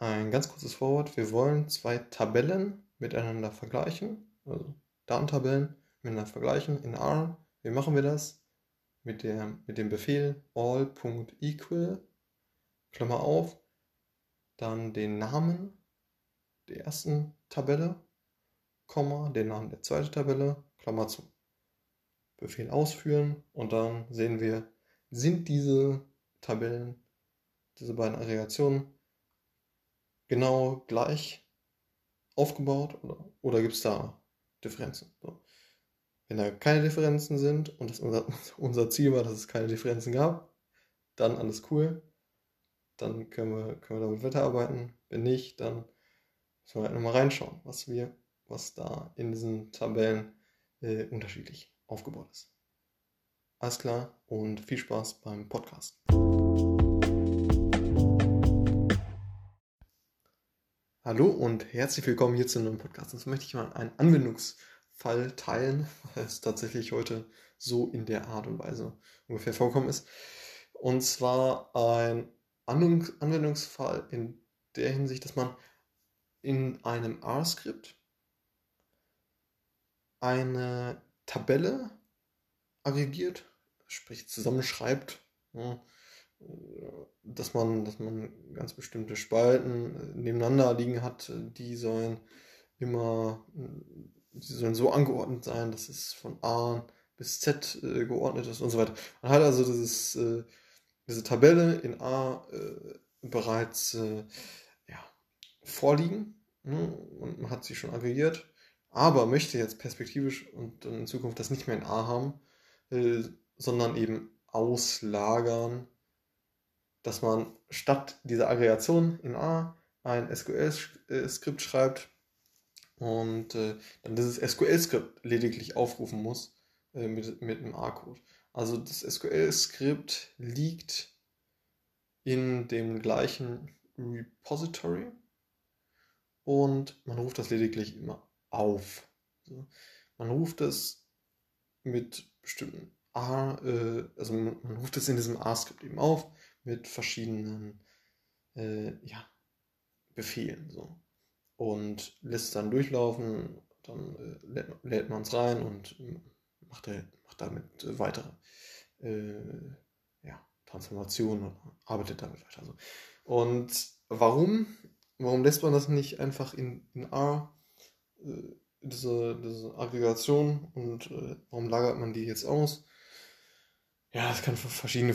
ein ganz kurzes Vorwort. Wir wollen zwei Tabellen miteinander vergleichen, also Datentabellen miteinander vergleichen in R. Wie machen wir das? Mit, der, mit dem Befehl all.equal, Klammer auf, dann den Namen der ersten Tabelle, Komma, den Namen der zweiten Tabelle, Klammer zu. Befehl ausführen und dann sehen wir, sind diese Tabellen, diese beiden Aggregationen genau gleich aufgebaut oder, oder gibt es da Differenzen? So. Wenn da keine Differenzen sind und das unser, unser Ziel war, dass es keine Differenzen gab, dann alles cool. Dann können wir, können wir damit weiterarbeiten. Wenn nicht, dann müssen wir halt nochmal reinschauen, was wir, was da in diesen Tabellen äh, unterschiedlich aufgebaut ist. Alles klar und viel Spaß beim Podcast. Hallo und herzlich willkommen hier zu einem Podcast. Jetzt möchte ich mal einen Anwendungsfall teilen, weil es tatsächlich heute so in der Art und Weise ungefähr vorkommen ist. Und zwar ein Anwendungsfall in der Hinsicht, dass man in einem R-Skript eine Tabelle aggregiert, sprich zusammenschreibt, ja, dass, man, dass man ganz bestimmte Spalten äh, nebeneinander liegen hat, die sollen immer, die sollen so angeordnet sein, dass es von A bis Z äh, geordnet ist und so weiter. Man hat also dieses, äh, diese Tabelle in A äh, bereits äh, ja, vorliegen ne? und man hat sie schon aggregiert aber möchte jetzt perspektivisch und in Zukunft das nicht mehr in A haben, äh, sondern eben auslagern, dass man statt dieser Aggregation in A ein SQL-Skript schreibt und äh, dann dieses SQL-Skript lediglich aufrufen muss äh, mit, mit einem A-Code. Also das SQL-Skript liegt in dem gleichen Repository und man ruft das lediglich immer auf. So. Man ruft es mit bestimmten A, äh, also man, man, ruft es in diesem A-Skript eben auf mit verschiedenen äh, ja, Befehlen. So. Und lässt dann durchlaufen, dann äh, lädt, lädt man es rein und macht, er, macht damit äh, weitere äh, ja, Transformationen arbeitet damit weiter. So. Und warum? Warum lässt man das nicht einfach in, in R äh, diese, diese Aggregation und äh, warum lagert man die jetzt aus? Ja, das kann verschiedene, äh,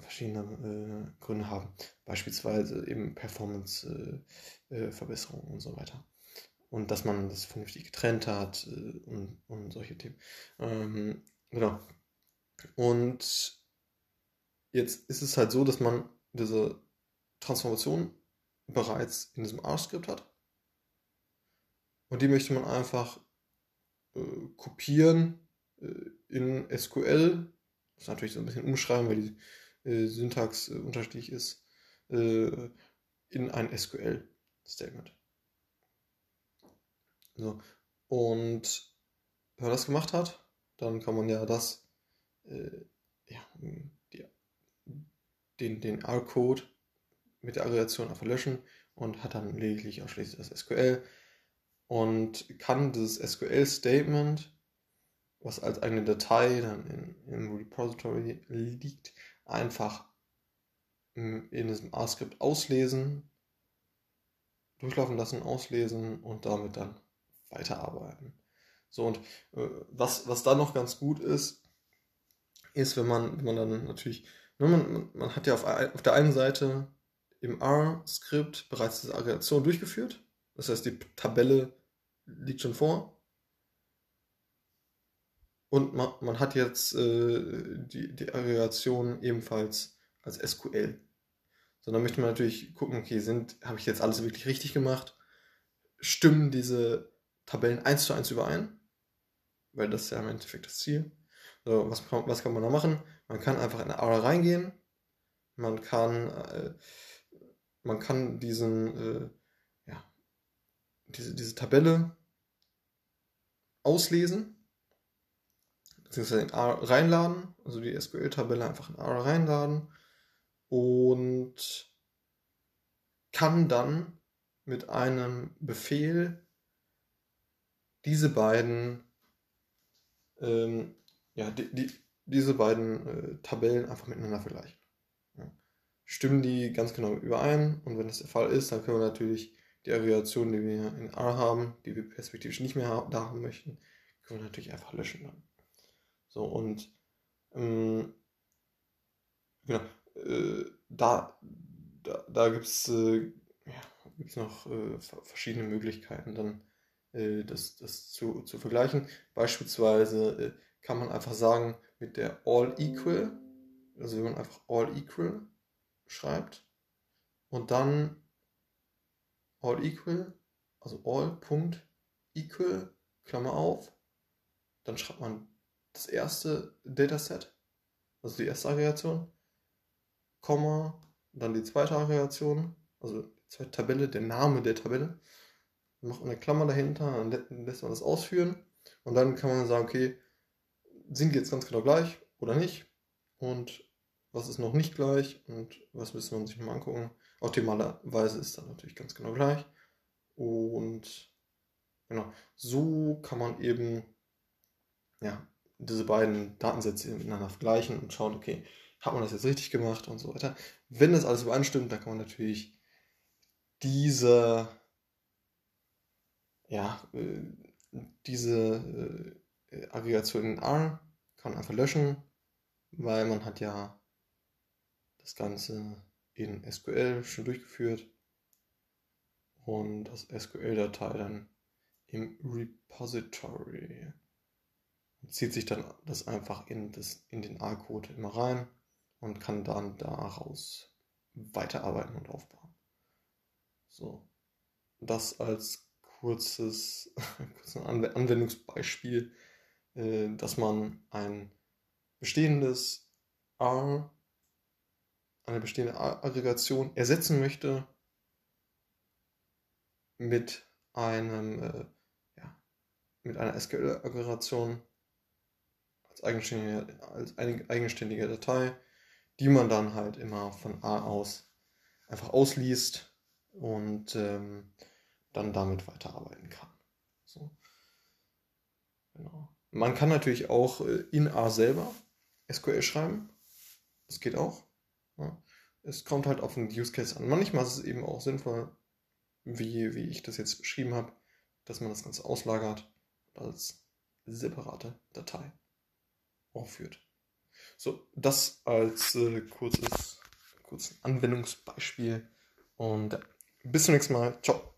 verschiedene äh, Gründe haben. Beispielsweise eben Performance-Verbesserungen äh, äh und so weiter. Und dass man das vernünftig getrennt hat äh, und, und solche Themen. Ähm, genau. Und jetzt ist es halt so, dass man diese Transformation bereits in diesem R-Skript hat. Und die möchte man einfach äh, kopieren in SQL. Das natürlich so ein bisschen umschreiben, weil die äh, Syntax äh, unterschiedlich ist. Äh, in ein SQL-Statement. So. Und wenn man das gemacht hat, dann kann man ja das, äh, ja, die, den, den R-Code mit der Aggregation einfach löschen und hat dann lediglich ausschließlich das SQL und kann dieses SQL-Statement, was als eine Datei dann in, im Repository liegt, einfach in diesem R-Skript auslesen, durchlaufen lassen, auslesen und damit dann weiterarbeiten. So, und äh, was, was da noch ganz gut ist, ist, wenn man, wenn man dann natürlich, ne, man, man hat ja auf, auf der einen Seite im R-Skript bereits diese Aggregation durchgeführt. Das heißt, die Tabelle liegt schon vor. Und man, man hat jetzt äh, die, die Aggregation ebenfalls als SQL. So, dann möchte man natürlich gucken, okay, habe ich jetzt alles wirklich richtig gemacht? Stimmen diese Tabellen eins zu eins überein? Weil das ist ja im Endeffekt das Ziel. So, was, was kann man da machen? Man kann einfach in R reingehen. Man kann, äh, man kann diesen, äh, diese, diese Tabelle auslesen, beziehungsweise in R reinladen, also die SQL-Tabelle einfach in R reinladen und kann dann mit einem Befehl diese beiden, ähm, ja, die, die, diese beiden äh, Tabellen einfach miteinander vergleichen. Ja. Stimmen die ganz genau überein und wenn das der Fall ist, dann können wir natürlich die Aggregation, die wir in R haben, die wir perspektivisch nicht mehr da haben möchten, können wir natürlich einfach löschen dann. So und ähm, genau, äh, da, da, da gibt es äh, ja, noch äh, verschiedene Möglichkeiten dann äh, das, das zu, zu vergleichen. Beispielsweise äh, kann man einfach sagen, mit der All Equal, also wenn man einfach All Equal schreibt und dann All Equal, also All Punkt Equal, Klammer auf, dann schreibt man das erste Dataset, also die erste Aggregation, Komma, dann die zweite Aggregation, also die zweite Tabelle, der Name der Tabelle, macht eine Klammer dahinter, dann lässt man das ausführen und dann kann man sagen, okay, sind die jetzt ganz genau gleich oder nicht? Und was ist noch nicht gleich? Und was müssen wir sich nochmal angucken. Optimalerweise ist dann natürlich ganz genau gleich. Und genau, so kann man eben ja, diese beiden Datensätze miteinander vergleichen und schauen, okay, hat man das jetzt richtig gemacht und so weiter. Wenn das alles übereinstimmt, dann kann man natürlich diese, ja, äh, diese äh, Aggregation in R kann man einfach löschen, weil man hat ja das Ganze in SQL schon durchgeführt und das SQL-Datei dann im Repository zieht sich dann das einfach in, das, in den A-Code immer rein und kann dann daraus weiterarbeiten und aufbauen. So, das als kurzes, kurzes Anwendungsbeispiel, äh, dass man ein bestehendes R, eine bestehende Aggregation ersetzen möchte mit einem äh, ja, mit einer SQL-Aggregation als eigenständige, als eigenständige Datei, die man dann halt immer von A aus einfach ausliest und ähm, dann damit weiterarbeiten kann. So. Genau. Man kann natürlich auch äh, in A selber SQL schreiben. Das geht auch. Ja. Es kommt halt auf den Use Case an. Manchmal ist es eben auch sinnvoll, wie, wie ich das jetzt beschrieben habe, dass man das Ganze auslagert als separate Datei aufführt. So, das als äh, kurzes, kurzes Anwendungsbeispiel und bis zum nächsten Mal. Ciao.